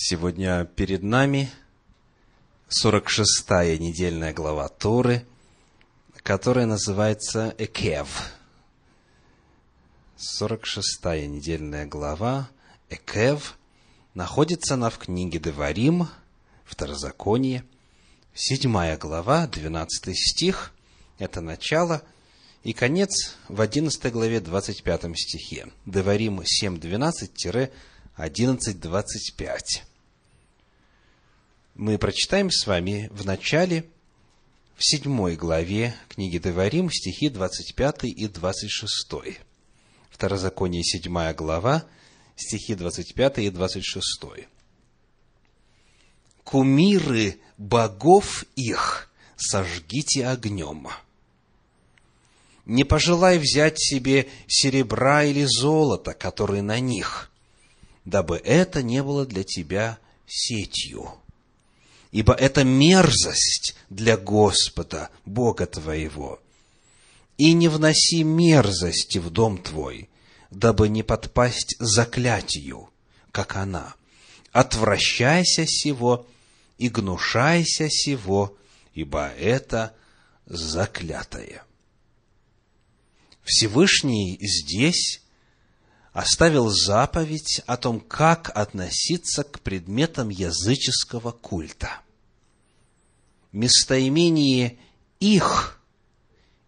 Сегодня перед нами 46-я недельная глава Торы, которая называется Экев. 46-я недельная глава Экев находится она в книге Деварим, Второзаконие, 7 глава, 12 стих, это начало, и конец в 11 главе, 25 стихе. Деварим 7.12-11.25 мы прочитаем с вами в начале, в седьмой главе книги Деварим, стихи 25 и 26. Второзаконие, седьмая глава, стихи 25 и 26. «Кумиры богов их сожгите огнем. Не пожелай взять себе серебра или золота, которые на них, дабы это не было для тебя сетью» ибо это мерзость для Господа, Бога твоего. И не вноси мерзости в дом твой, дабы не подпасть заклятию, как она. Отвращайся сего и гнушайся сего, ибо это заклятое. Всевышний здесь оставил заповедь о том, как относиться к предметам языческого культа. Местоимение «их»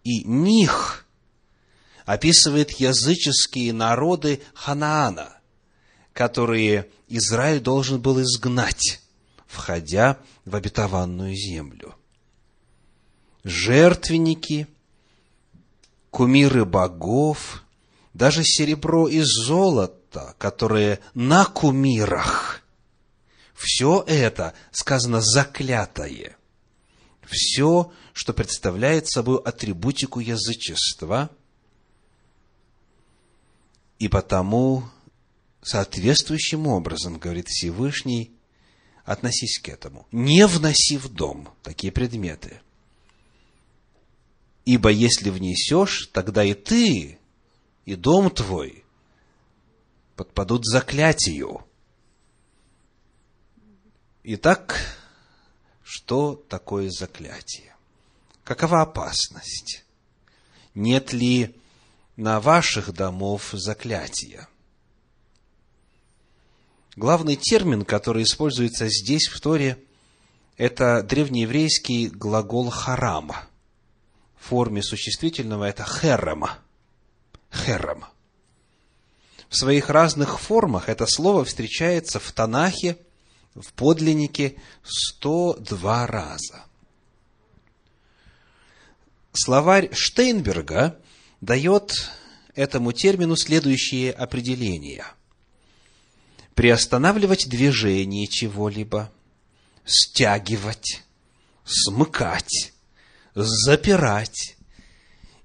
и «них» описывает языческие народы Ханаана, которые Израиль должен был изгнать, входя в обетованную землю. Жертвенники, кумиры богов – даже серебро и золото, которые на кумирах, все это сказано заклятое. Все, что представляет собой атрибутику язычества, и потому соответствующим образом, говорит Всевышний, относись к этому. Не вноси в дом такие предметы. Ибо если внесешь, тогда и ты и дом твой подпадут заклятию. Итак, что такое заклятие? Какова опасность? Нет ли на ваших домов заклятия? Главный термин, который используется здесь, в Торе, это древнееврейский глагол «харам». В форме существительного это «херема» хером. В своих разных формах это слово встречается в Танахе, в подлиннике 102 раза. Словарь Штейнберга дает этому термину следующие определения. Приостанавливать движение чего-либо, стягивать, смыкать, запирать,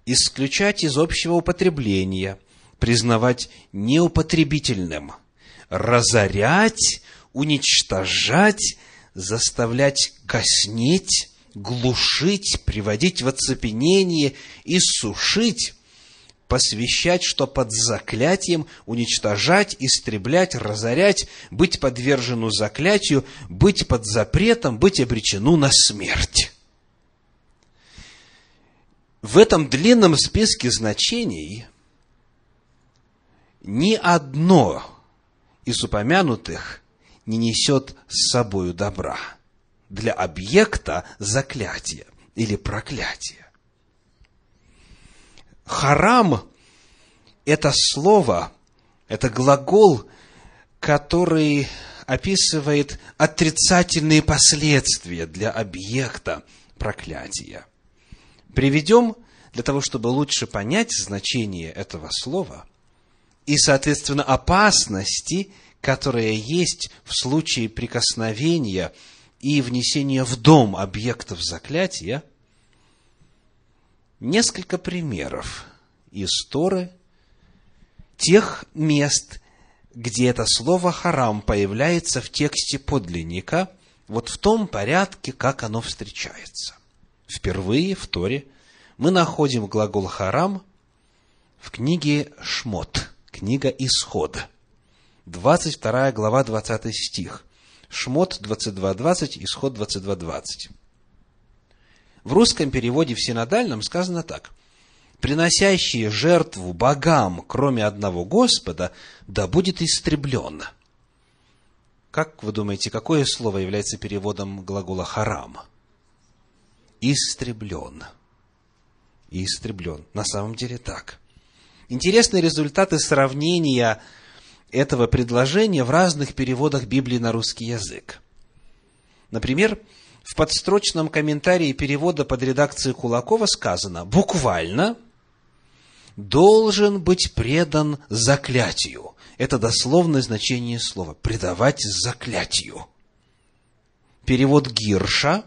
исключать из общего употребления, признавать неупотребительным, разорять, уничтожать, заставлять коснеть, глушить, приводить в оцепенение, иссушить, посвящать, что под заклятием уничтожать, истреблять, разорять, быть подвержену заклятию, быть под запретом, быть обречену на смерть. В этом длинном списке значений ни одно из упомянутых не несет с собою добра для объекта заклятия или проклятия. Харам – это слово, это глагол, который описывает отрицательные последствия для объекта проклятия – Приведем для того, чтобы лучше понять значение этого слова и, соответственно, опасности, которые есть в случае прикосновения и внесения в дом объектов заклятия, несколько примеров из Торы тех мест, где это слово «харам» появляется в тексте подлинника, вот в том порядке, как оно встречается. Впервые в Торе мы находим глагол «харам» в книге «Шмот», книга «Исход», 22 глава, 20 стих. Шмот 22.20, Исход 22.20. В русском переводе в синодальном сказано так. «Приносящие жертву богам, кроме одного Господа, да будет истреблен». Как вы думаете, какое слово является переводом глагола «харам»? Истреблен. Истреблен. На самом деле так. Интересные результаты сравнения этого предложения в разных переводах Библии на русский язык. Например, в подстрочном комментарии перевода под редакцией Кулакова сказано буквально «должен быть предан заклятию». Это дословное значение слова – предавать заклятию. Перевод Гирша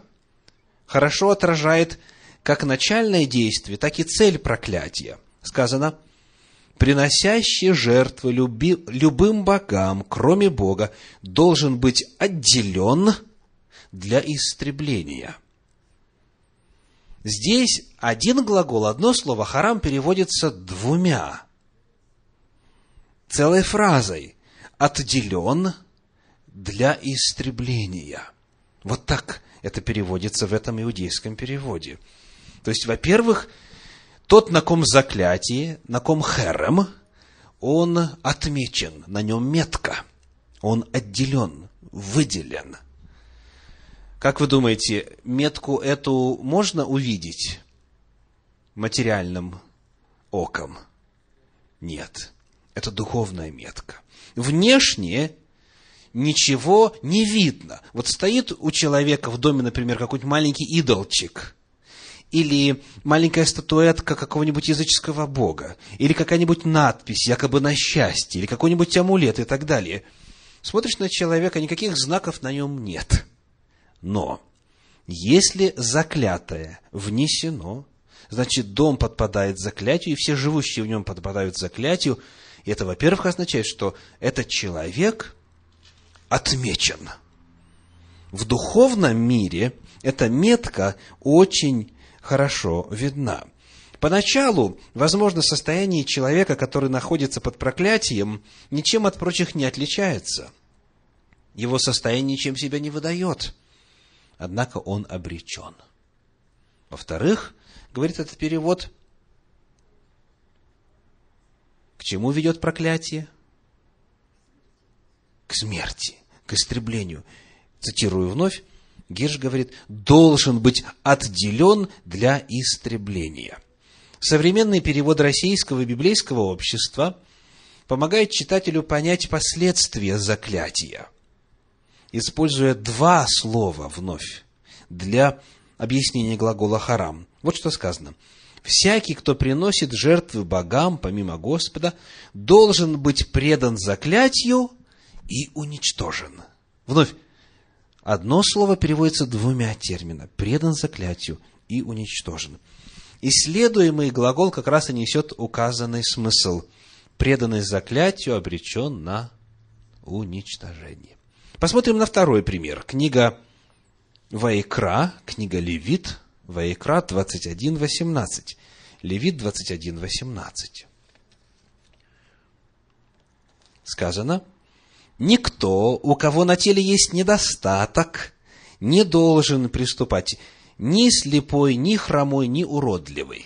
хорошо отражает как начальное действие, так и цель проклятия. Сказано, приносящий жертвы люби, любым богам, кроме Бога, должен быть отделен для истребления. Здесь один глагол, одно слово «харам» переводится двумя целой фразой «отделен для истребления». Вот так это переводится в этом иудейском переводе. То есть, во-первых, тот, на ком заклятие, на ком херем, он отмечен, на нем метка, он отделен, выделен. Как вы думаете, метку эту можно увидеть материальным оком? Нет это духовная метка. Внешне ничего не видно. Вот стоит у человека в доме, например, какой-нибудь маленький идолчик, или маленькая статуэтка какого-нибудь языческого бога, или какая-нибудь надпись, якобы на счастье, или какой-нибудь амулет и так далее. Смотришь на человека, никаких знаков на нем нет. Но если заклятое внесено, значит, дом подпадает заклятию, и все живущие в нем подпадают заклятию, и это, во-первых, означает, что этот человек отмечен. В духовном мире эта метка очень хорошо видна. Поначалу, возможно, состояние человека, который находится под проклятием, ничем от прочих не отличается. Его состояние ничем себя не выдает. Однако он обречен. Во-вторых, говорит этот перевод, к чему ведет проклятие? К смерти, к истреблению. Цитирую вновь, Герш говорит, должен быть отделен для истребления. Современный перевод российского библейского общества помогает читателю понять последствия заклятия, используя два слова вновь для объяснения глагола харам. Вот что сказано – всякий, кто приносит жертвы богам, помимо Господа, должен быть предан заклятию и уничтожен. Вновь, одно слово переводится двумя терминами. Предан заклятию и уничтожен. Исследуемый глагол как раз и несет указанный смысл. Преданный заклятию обречен на уничтожение. Посмотрим на второй пример. Книга Ваикра, книга Левит, Ваикра 21.18. Левит 21.18. Сказано, «Никто, у кого на теле есть недостаток, не должен приступать ни слепой, ни хромой, ни уродливый».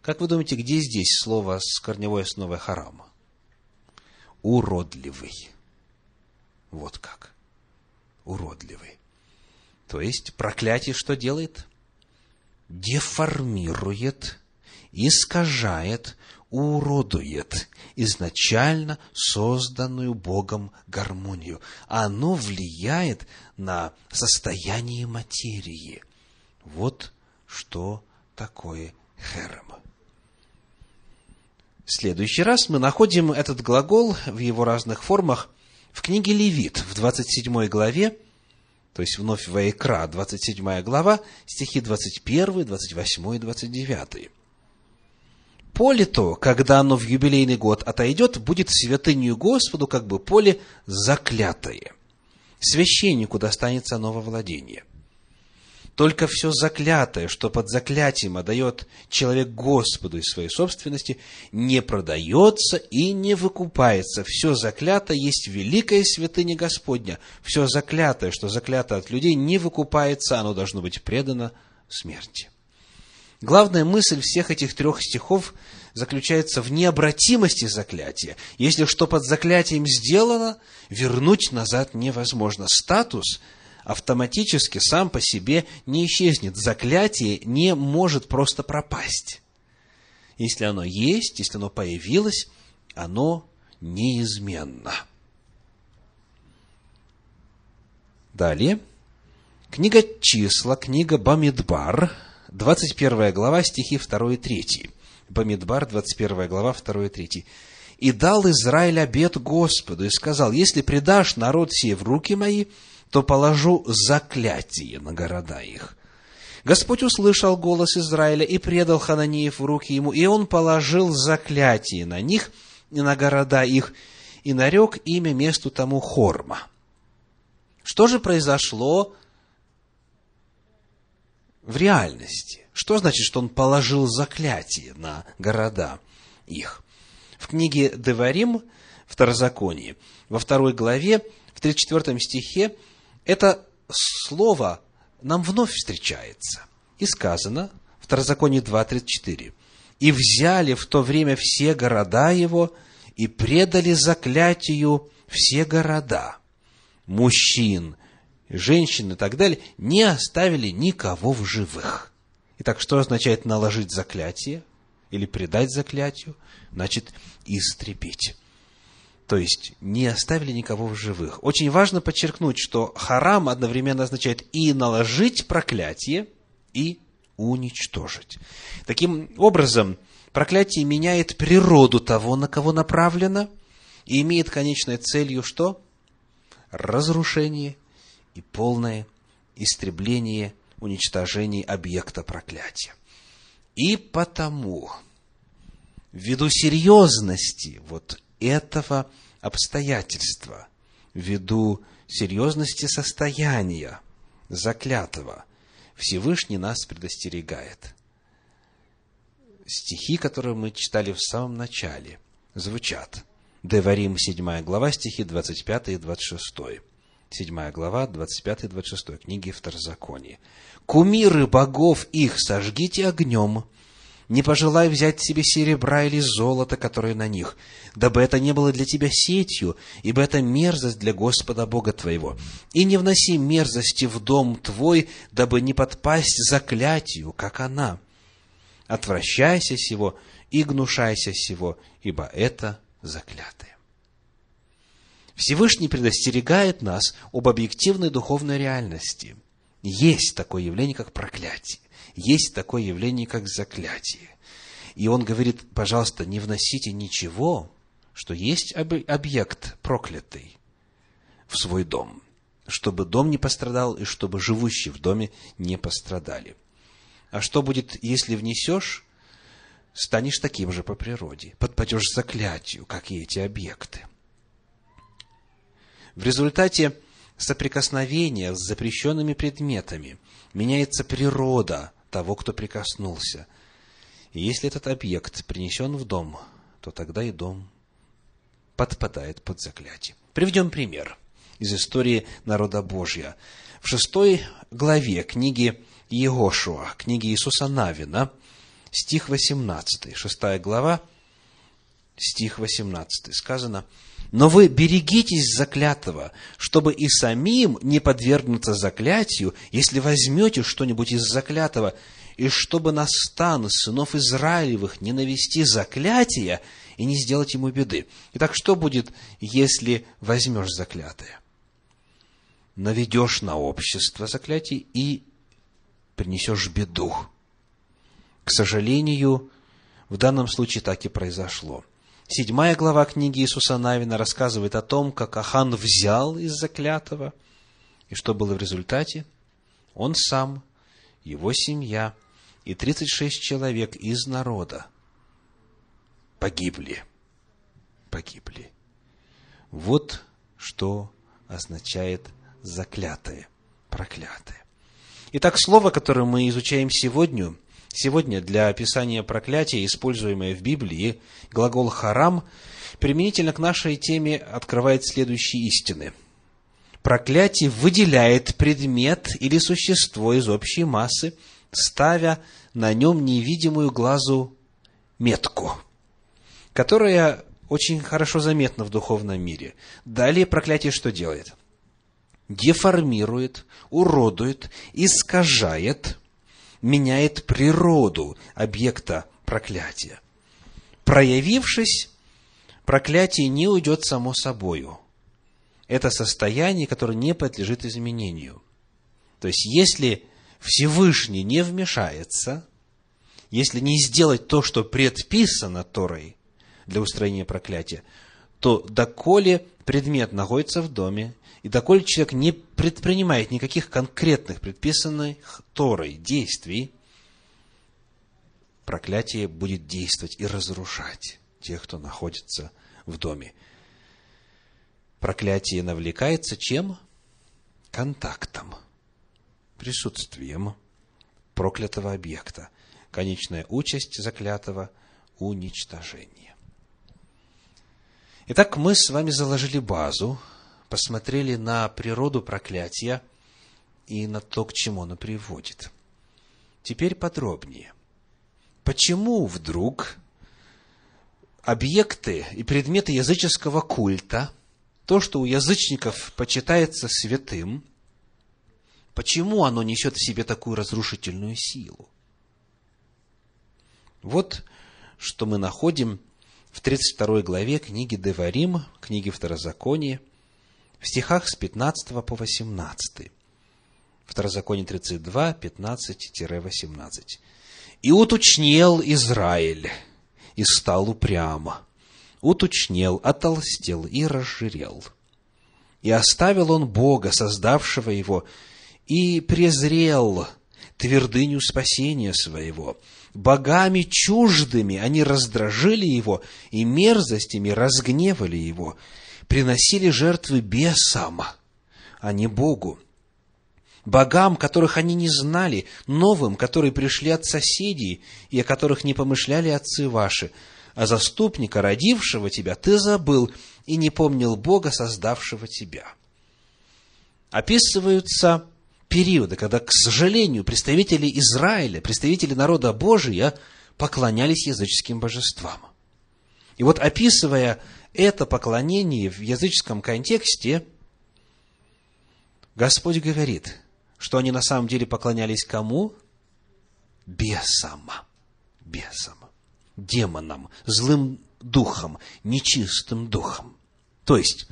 Как вы думаете, где здесь слово с корневой основой харама? Уродливый. Вот как. Уродливый. То есть проклятие что делает? деформирует, искажает, уродует изначально созданную Богом гармонию. Оно влияет на состояние материи. Вот что такое херем. В следующий раз мы находим этот глагол в его разных формах в книге Левит в 27 главе, то есть вновь Ваикра, 27 глава, стихи 21, 28 и 29. Поле то, когда оно в юбилейный год отойдет, будет святынью Господу, как бы поле заклятое. Священнику достанется новое владение. только все заклятое, что под заклятием отдает человек Господу из своей собственности, не продается и не выкупается. Все заклятое есть великая святыня Господня. Все заклятое, что заклято от людей, не выкупается, оно должно быть предано смерти. Главная мысль всех этих трех стихов заключается в необратимости заклятия. Если что под заклятием сделано, вернуть назад невозможно. Статус автоматически сам по себе не исчезнет. Заклятие не может просто пропасть. Если оно есть, если оно появилось, оно неизменно. Далее. Книга числа, книга Бамидбар, 21 глава, стихи 2 и 3. Бамидбар, 21 глава, 2 и 3. «И дал Израиль обет Господу, и сказал, если предашь народ сей в руки мои, то положу заклятие на города их». Господь услышал голос Израиля и предал Хананеев в руки ему, и он положил заклятие на них и на города их, и нарек имя месту тому Хорма. Что же произошло в реальности? Что значит, что он положил заклятие на города их? В книге Деварим, Второзаконие, во второй главе, в 34 стихе, это слово нам вновь встречается. И сказано, Второзаконие 2.34, «И взяли в то время все города его, и предали заклятию все города, мужчин, женщин и так далее, не оставили никого в живых». Итак, что означает наложить заклятие или предать заклятию? Значит, истребить. То есть, не оставили никого в живых. Очень важно подчеркнуть, что харам одновременно означает и наложить проклятие, и уничтожить. Таким образом, проклятие меняет природу того, на кого направлено, и имеет конечной целью что? Разрушение и полное истребление уничтожении объекта проклятия. И потому, ввиду серьезности вот этого обстоятельства, ввиду серьезности состояния заклятого, Всевышний нас предостерегает. Стихи, которые мы читали в самом начале, звучат. Деварим, 7 глава, стихи 25 и 26. 7 глава, 25 и 26 книги Второзакония кумиры богов их сожгите огнем, не пожелай взять себе серебра или золота, которые на них, дабы это не было для тебя сетью, ибо это мерзость для Господа Бога твоего. И не вноси мерзости в дом твой, дабы не подпасть заклятию, как она. Отвращайся сего и гнушайся сего, ибо это заклятое. Всевышний предостерегает нас об объективной духовной реальности – есть такое явление, как проклятие. Есть такое явление, как заклятие. И он говорит, пожалуйста, не вносите ничего, что есть объект проклятый в свой дом, чтобы дом не пострадал и чтобы живущие в доме не пострадали. А что будет, если внесешь, станешь таким же по природе, подпадешь заклятию, как и эти объекты. В результате соприкосновения с запрещенными предметами меняется природа того, кто прикоснулся. И если этот объект принесен в дом, то тогда и дом подпадает под заклятие. Приведем пример из истории народа Божья. В шестой главе книги Егошуа, книги Иисуса Навина, стих 18, шестая глава, стих 18, сказано – но вы берегитесь заклятого, чтобы и самим не подвергнуться заклятию, если возьмете что-нибудь из заклятого, и чтобы на стан сынов Израилевых не навести заклятия и не сделать ему беды. Итак, что будет, если возьмешь заклятое? Наведешь на общество заклятий и принесешь беду. К сожалению, в данном случае так и произошло. Седьмая глава книги Иисуса Навина рассказывает о том, как Ахан взял из заклятого, и что было в результате? Он сам, его семья и 36 человек из народа погибли. Погибли. Вот что означает заклятое, проклятое. Итак, слово, которое мы изучаем сегодня, сегодня для описания проклятия, используемое в Библии, глагол «харам», применительно к нашей теме открывает следующие истины. Проклятие выделяет предмет или существо из общей массы, ставя на нем невидимую глазу метку, которая очень хорошо заметна в духовном мире. Далее проклятие что делает? Деформирует, уродует, искажает, меняет природу объекта проклятия. Проявившись, проклятие не уйдет само собою. Это состояние, которое не подлежит изменению. То есть, если Всевышний не вмешается, если не сделать то, что предписано Торой для устроения проклятия, то доколе предмет находится в доме, и доколе человек не предпринимает никаких конкретных предписанных Торой действий, проклятие будет действовать и разрушать тех, кто находится в доме. Проклятие навлекается чем? Контактом, присутствием проклятого объекта. Конечная участь заклятого – уничтожение. Итак, мы с вами заложили базу, посмотрели на природу проклятия и на то, к чему оно приводит. Теперь подробнее. Почему вдруг объекты и предметы языческого культа, то, что у язычников почитается святым, почему оно несет в себе такую разрушительную силу? Вот что мы находим в 32 главе книги Деварим, книги Второзакония, в стихах с 15 по 18. Второзаконие 32, 15-18. «И уточнел Израиль, и стал упрямо, уточнел, отолстел и разжирел. И оставил он Бога, создавшего его, и презрел твердыню спасения своего. Богами чуждыми они раздражили его, и мерзостями разгневали его, приносили жертвы бесам, а не Богу. Богам, которых они не знали, новым, которые пришли от соседей и о которых не помышляли отцы ваши, а заступника, родившего тебя, ты забыл и не помнил Бога, создавшего тебя. Описываются периоды, когда, к сожалению, представители Израиля, представители народа Божия поклонялись языческим божествам. И вот описывая это поклонение в языческом контексте, Господь говорит, что они на самом деле поклонялись кому? Бесам. Бесам. Демонам, злым духом, нечистым духом. То есть,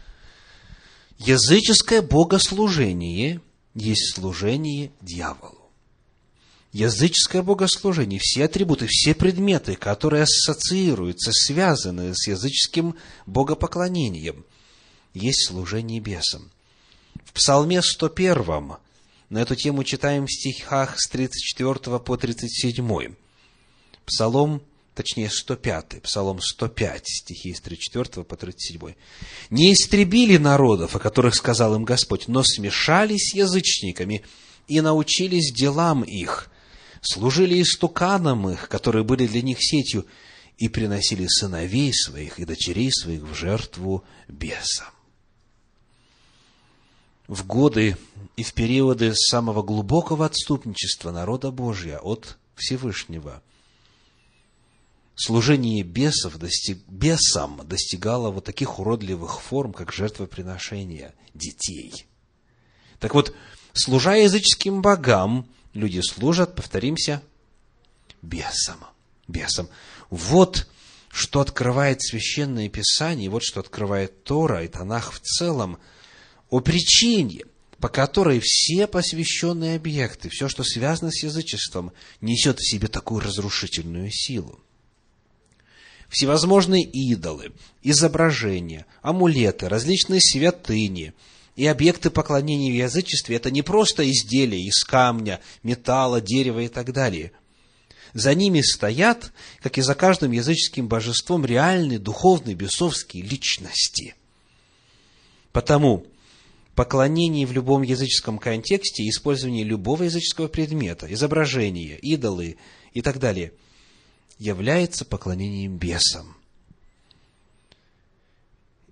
языческое богослужение есть служение дьяволу. Языческое богослужение, все атрибуты, все предметы, которые ассоциируются, связаны с языческим богопоклонением, есть служение бесам. В Псалме 101 на эту тему читаем в стихах с 34 по 37. Псалом точнее 105, Псалом 105, стихи с 34 по 37. «Не истребили народов, о которых сказал им Господь, но смешались язычниками и научились делам их, служили истуканам их, которые были для них сетью, и приносили сыновей своих и дочерей своих в жертву бесам». В годы и в периоды самого глубокого отступничества народа Божия от Всевышнего – служение бесов достиг, бесам достигало вот таких уродливых форм, как жертвоприношение детей. Так вот, служа языческим богам, люди служат, повторимся, бесам. Бесам. Вот что открывает Священное Писание, вот что открывает Тора и Танах в целом о причине, по которой все посвященные объекты, все, что связано с язычеством, несет в себе такую разрушительную силу всевозможные идолы, изображения, амулеты, различные святыни и объекты поклонения в язычестве – это не просто изделия из камня, металла, дерева и так далее. За ними стоят, как и за каждым языческим божеством, реальные духовные бесовские личности. Потому поклонение в любом языческом контексте, использование любого языческого предмета, изображения, идолы и так далее, является поклонением бесам.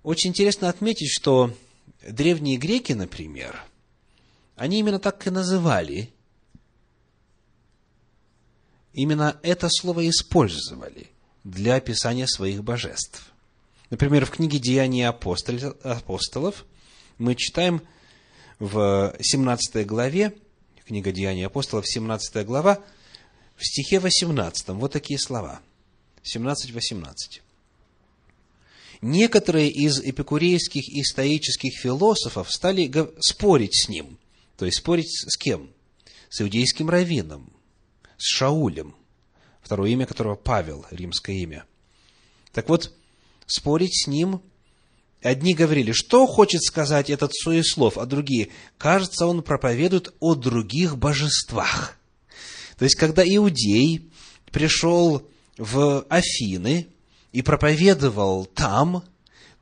Очень интересно отметить, что древние греки, например, они именно так и называли, именно это слово использовали для описания своих божеств. Например, в книге «Деяния апостолов» мы читаем в 17 главе, книга «Деяния апостолов», 17 глава, в стихе 18, вот такие слова. 17-18. Некоторые из эпикурейских и стоических философов стали спорить с ним. То есть спорить с кем? С иудейским раввином, с Шаулем, второе имя которого Павел, римское имя. Так вот, спорить с ним Одни говорили, что хочет сказать этот суеслов, а другие, кажется, он проповедует о других божествах. То есть, когда иудей пришел в Афины и проповедовал там,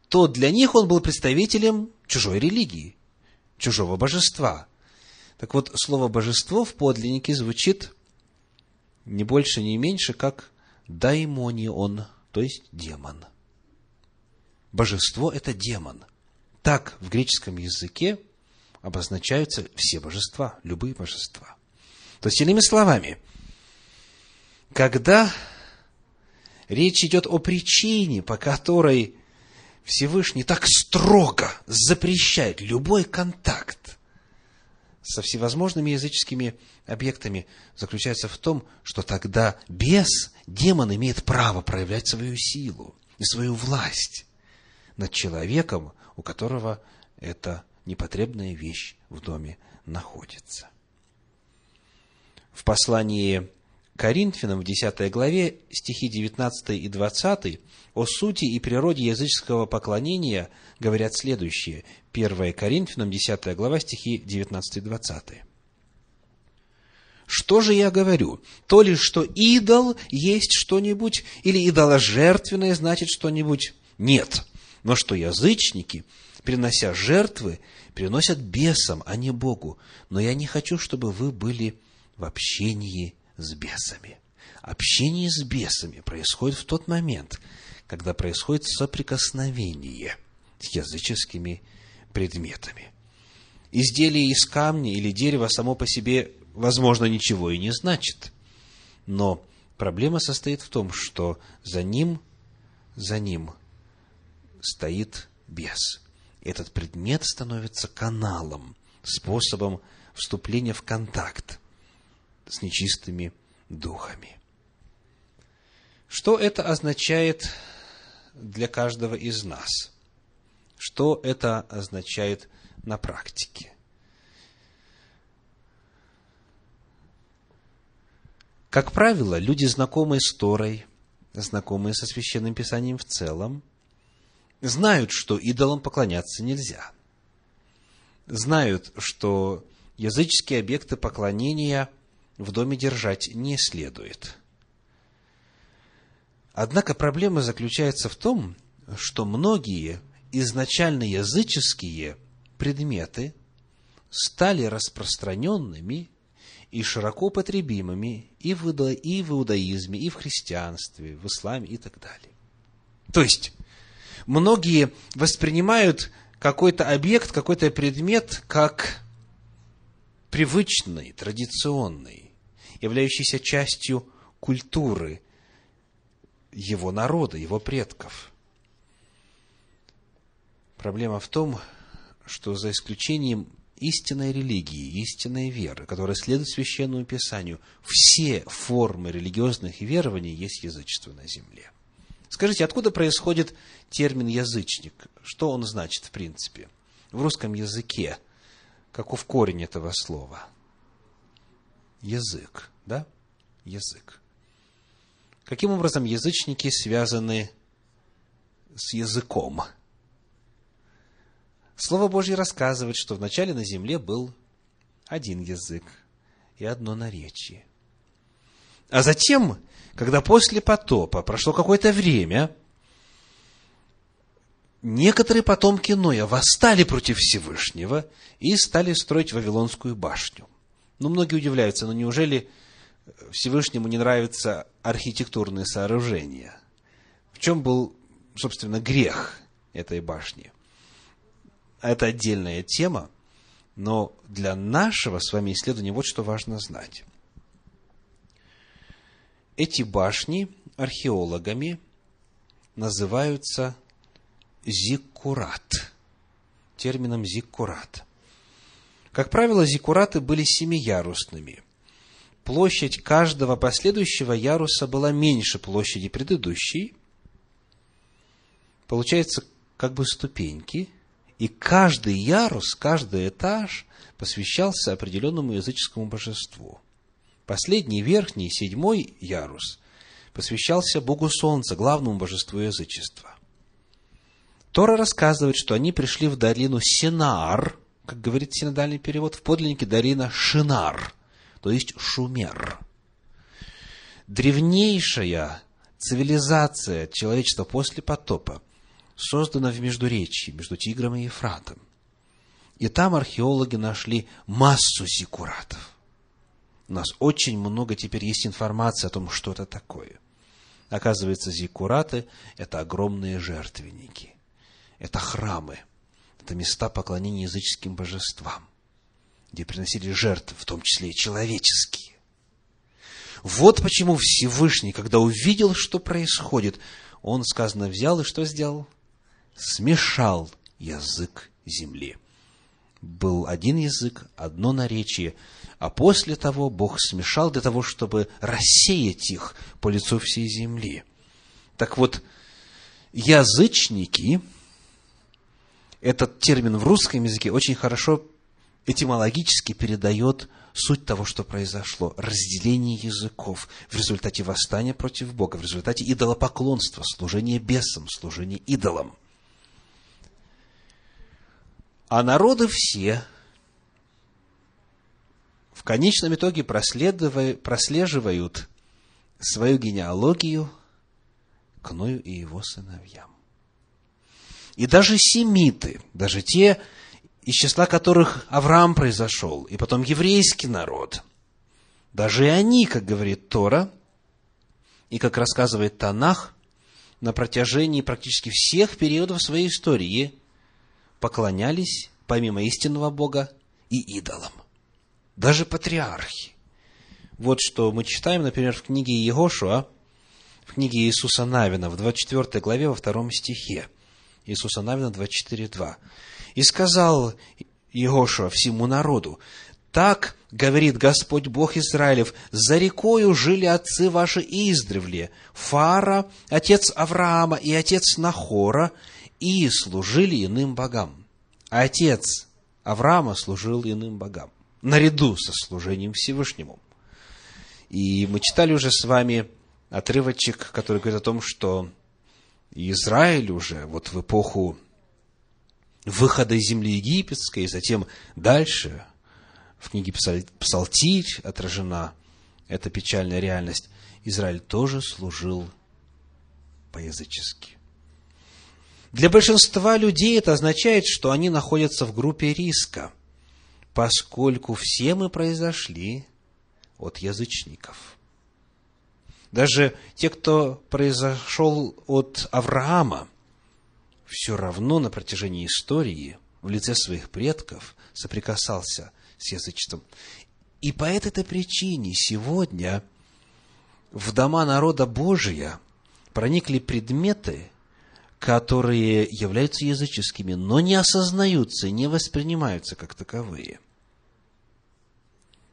то для них он был представителем чужой религии, чужого божества. Так вот, слово «божество» в подлиннике звучит не больше, не меньше, как «даймонион», то есть демон. Божество – это демон. Так в греческом языке обозначаются все божества, любые божества. То есть, иными словами, когда речь идет о причине, по которой Всевышний так строго запрещает любой контакт со всевозможными языческими объектами, заключается в том, что тогда бес, демон, имеет право проявлять свою силу и свою власть над человеком, у которого эта непотребная вещь в доме находится. В послании Коринфянам в 10 главе стихи 19 и 20 о сути и природе языческого поклонения говорят следующее. 1 Коринфянам 10 глава стихи 19 и 20. Что же я говорю? То ли, что идол есть что-нибудь, или идоложертвенное значит что-нибудь? Нет. Но что язычники, принося жертвы, приносят бесам, а не Богу. Но я не хочу, чтобы вы были в общении с бесами. Общение с бесами происходит в тот момент, когда происходит соприкосновение с языческими предметами. Изделие из камня или дерева само по себе, возможно, ничего и не значит. Но проблема состоит в том, что за ним, за ним стоит бес. Этот предмет становится каналом, способом вступления в контакт с нечистыми духами. Что это означает для каждого из нас? Что это означает на практике? Как правило, люди, знакомые с Торой, знакомые со Священным Писанием в целом, знают, что идолам поклоняться нельзя. Знают, что языческие объекты поклонения – в доме держать не следует. Однако проблема заключается в том, что многие изначально языческие предметы стали распространенными и широко употребимыми и в, и в иудаизме, и в христианстве, в исламе и так далее. То есть, многие воспринимают какой-то объект, какой-то предмет как привычный, традиционный являющийся частью культуры его народа, его предков. Проблема в том, что за исключением истинной религии, истинной веры, которая следует священному писанию, все формы религиозных верований есть язычество на земле. Скажите, откуда происходит термин язычник? Что он значит в принципе? В русском языке каков корень этого слова? язык, да? Язык. Каким образом язычники связаны с языком? Слово Божье рассказывает, что вначале на земле был один язык и одно наречие. А затем, когда после потопа прошло какое-то время, некоторые потомки Ноя восстали против Всевышнего и стали строить Вавилонскую башню. Ну, многие удивляются, но неужели Всевышнему не нравятся архитектурные сооружения? В чем был, собственно, грех этой башни? Это отдельная тема, но для нашего с вами исследования вот что важно знать. Эти башни археологами называются зиккурат, термином зиккурат. Как правило, зиккураты были семиярусными. Площадь каждого последующего яруса была меньше площади предыдущей. Получается, как бы ступеньки, и каждый ярус, каждый этаж посвящался определенному языческому божеству. Последний, верхний, седьмой ярус посвящался Богу Солнца, главному божеству язычества. Тора рассказывает, что они пришли в долину Синар, как говорит синодальный перевод, в подлиннике долина Шинар, то есть Шумер. Древнейшая цивилизация человечества после потопа создана в Междуречии, между Тигром и Ефратом. И там археологи нашли массу зиккуратов. У нас очень много теперь есть информации о том, что это такое. Оказывается, зиккураты – это огромные жертвенники это храмы, это места поклонения языческим божествам, где приносили жертвы, в том числе и человеческие. Вот почему Всевышний, когда увидел, что происходит, он, сказано, взял и что сделал? Смешал язык земли. Был один язык, одно наречие, а после того Бог смешал для того, чтобы рассеять их по лицу всей земли. Так вот, язычники – этот термин в русском языке очень хорошо этимологически передает суть того, что произошло. Разделение языков в результате восстания против Бога, в результате идолопоклонства, служения бесам, служения идолам. А народы все в конечном итоге прослеживают свою генеалогию к Ною и его сыновьям. И даже семиты, даже те, из числа которых Авраам произошел, и потом еврейский народ, даже и они, как говорит Тора, и как рассказывает Танах, на протяжении практически всех периодов своей истории поклонялись, помимо истинного Бога, и идолам. Даже патриархи. Вот что мы читаем, например, в книге Егошуа, в книге Иисуса Навина, в 24 главе, во втором стихе. Иисуса Навина 24.2. «И сказал Егошуа всему народу, так говорит Господь Бог Израилев, за рекою жили отцы ваши издревле, Фара, отец Авраама и отец Нахора, и служили иным богам. Отец Авраама служил иным богам, наряду со служением Всевышнему. И мы читали уже с вами отрывочек, который говорит о том, что Израиль уже вот в эпоху выхода из земли египетской, и затем дальше в книге Псалтирь отражена эта печальная реальность. Израиль тоже служил по-язычески. Для большинства людей это означает, что они находятся в группе риска, поскольку все мы произошли от язычников – даже те, кто произошел от Авраама, все равно на протяжении истории в лице своих предков соприкасался с язычеством. И по этой причине сегодня в дома народа Божия проникли предметы, которые являются языческими, но не осознаются не воспринимаются как таковые.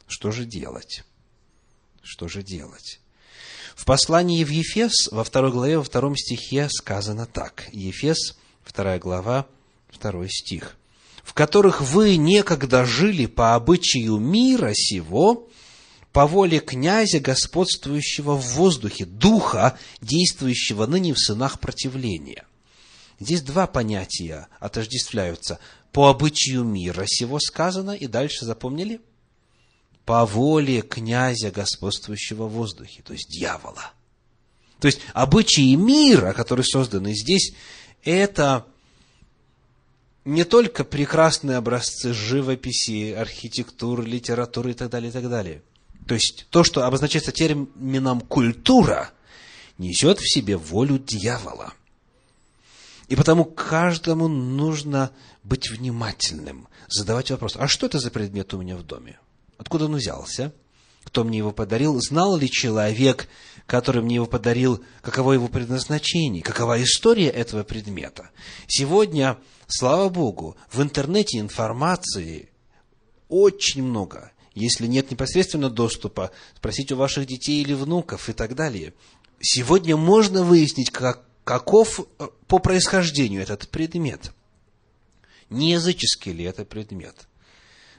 Что же делать? Что же делать? В послании в Ефес, во второй главе, во втором стихе сказано так. Ефес, вторая глава, второй стих. «В которых вы некогда жили по обычаю мира сего, по воле князя, господствующего в воздухе, духа, действующего ныне в сынах противления». Здесь два понятия отождествляются. По обычаю мира сего сказано, и дальше запомнили – по воле князя, господствующего в воздухе, то есть дьявола. То есть обычаи мира, которые созданы здесь, это не только прекрасные образцы живописи, архитектуры, литературы и так далее, и так далее. То есть то, что обозначается термином культура, несет в себе волю дьявола. И потому каждому нужно быть внимательным, задавать вопрос, а что это за предмет у меня в доме? Откуда он взялся? Кто мне его подарил? Знал ли человек, который мне его подарил, каково его предназначение, какова история этого предмета? Сегодня, слава Богу, в интернете информации очень много. Если нет непосредственно доступа, спросить у ваших детей или внуков и так далее. Сегодня можно выяснить, как, каков э, по происхождению этот предмет. Не языческий ли это предмет?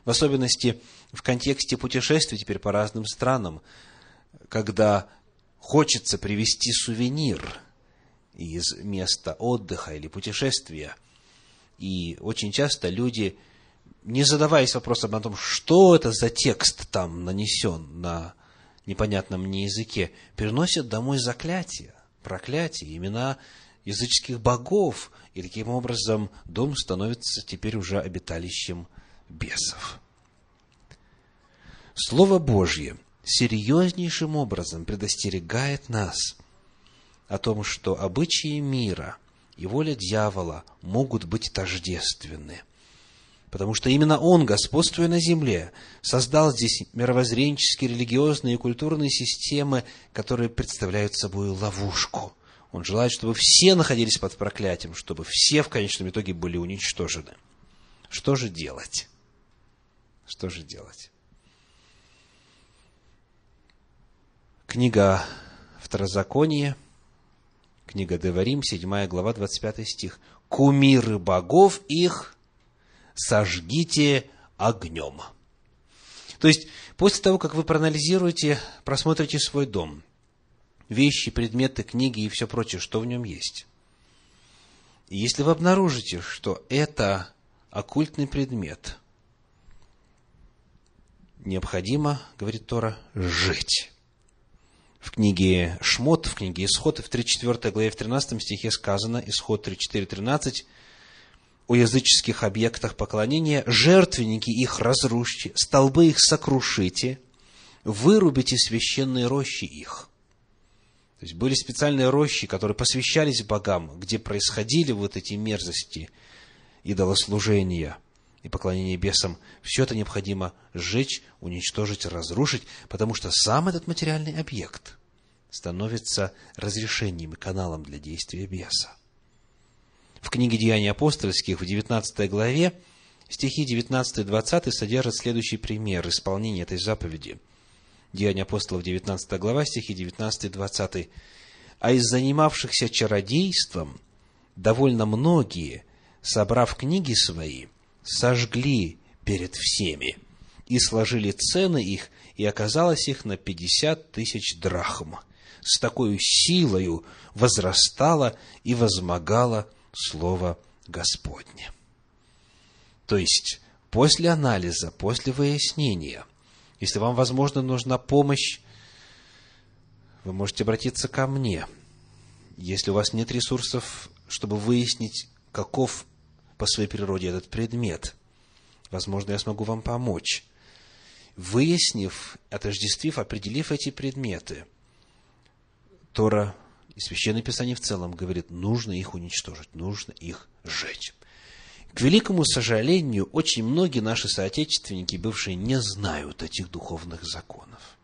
В особенности в контексте путешествий теперь по разным странам, когда хочется привезти сувенир из места отдыха или путешествия. И очень часто люди, не задаваясь вопросом о том, что это за текст там нанесен на непонятном мне языке, переносят домой заклятия, проклятия, имена языческих богов, и таким образом дом становится теперь уже обиталищем бесов. Слово Божье серьезнейшим образом предостерегает нас о том, что обычаи мира и воля дьявола могут быть тождественны. Потому что именно он, господствуя на земле, создал здесь мировоззренческие, религиозные и культурные системы, которые представляют собой ловушку. Он желает, чтобы все находились под проклятием, чтобы все в конечном итоге были уничтожены. Что же делать? Что же делать? Книга Второзаконие, книга Деварим, 7 глава, 25 стих. «Кумиры богов их сожгите огнем». То есть, после того, как вы проанализируете, просмотрите свой дом, вещи, предметы, книги и все прочее, что в нем есть. И если вы обнаружите, что это оккультный предмет, необходимо, говорит Тора, жить в книге Шмот, в книге Исход, в 34 главе, в 13 стихе сказано, Исход 34-13, о языческих объектах поклонения, жертвенники их разрушьте, столбы их сокрушите, вырубите священные рощи их. То есть были специальные рощи, которые посвящались богам, где происходили вот эти мерзости, идолослужения и поклонения бесам. Все это необходимо сжечь, уничтожить, разрушить, потому что сам этот материальный объект становится разрешением и каналом для действия беса. В книге «Деяния апостольских» в 19 главе стихи 19-20 содержат следующий пример исполнения этой заповеди. Деяния апостолов, 19 глава, стихи 19-20. «А из занимавшихся чародейством довольно многие, собрав книги свои, сожгли перед всеми, и сложили цены их, и оказалось их на пятьдесят тысяч драхм. С такой силою возрастало и возмогало Слово Господне. То есть, после анализа, после выяснения, если вам, возможно, нужна помощь, вы можете обратиться ко мне. Если у вас нет ресурсов, чтобы выяснить, каков по своей природе этот предмет, возможно, я смогу вам помочь выяснив, отождествив, определив эти предметы, Тора и Священное Писание в целом говорит, нужно их уничтожить, нужно их сжечь. К великому сожалению, очень многие наши соотечественники, бывшие, не знают этих духовных законов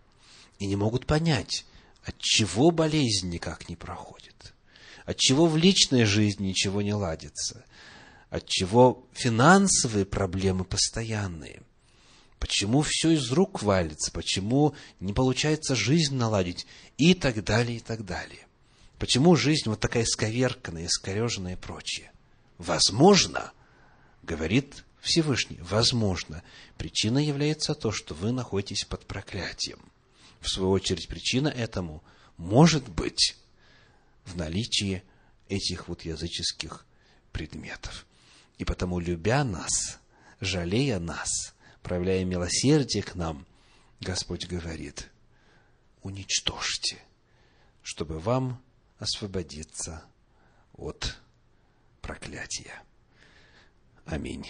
и не могут понять, от чего болезнь никак не проходит, от чего в личной жизни ничего не ладится, от чего финансовые проблемы постоянные – почему все из рук валится, почему не получается жизнь наладить и так далее, и так далее. Почему жизнь вот такая сковерканная, искореженная и прочее. Возможно, говорит Всевышний, возможно, причина является то, что вы находитесь под проклятием. В свою очередь, причина этому может быть в наличии этих вот языческих предметов. И потому, любя нас, жалея нас, проявляя милосердие к нам, Господь говорит, уничтожьте, чтобы вам освободиться от проклятия. Аминь.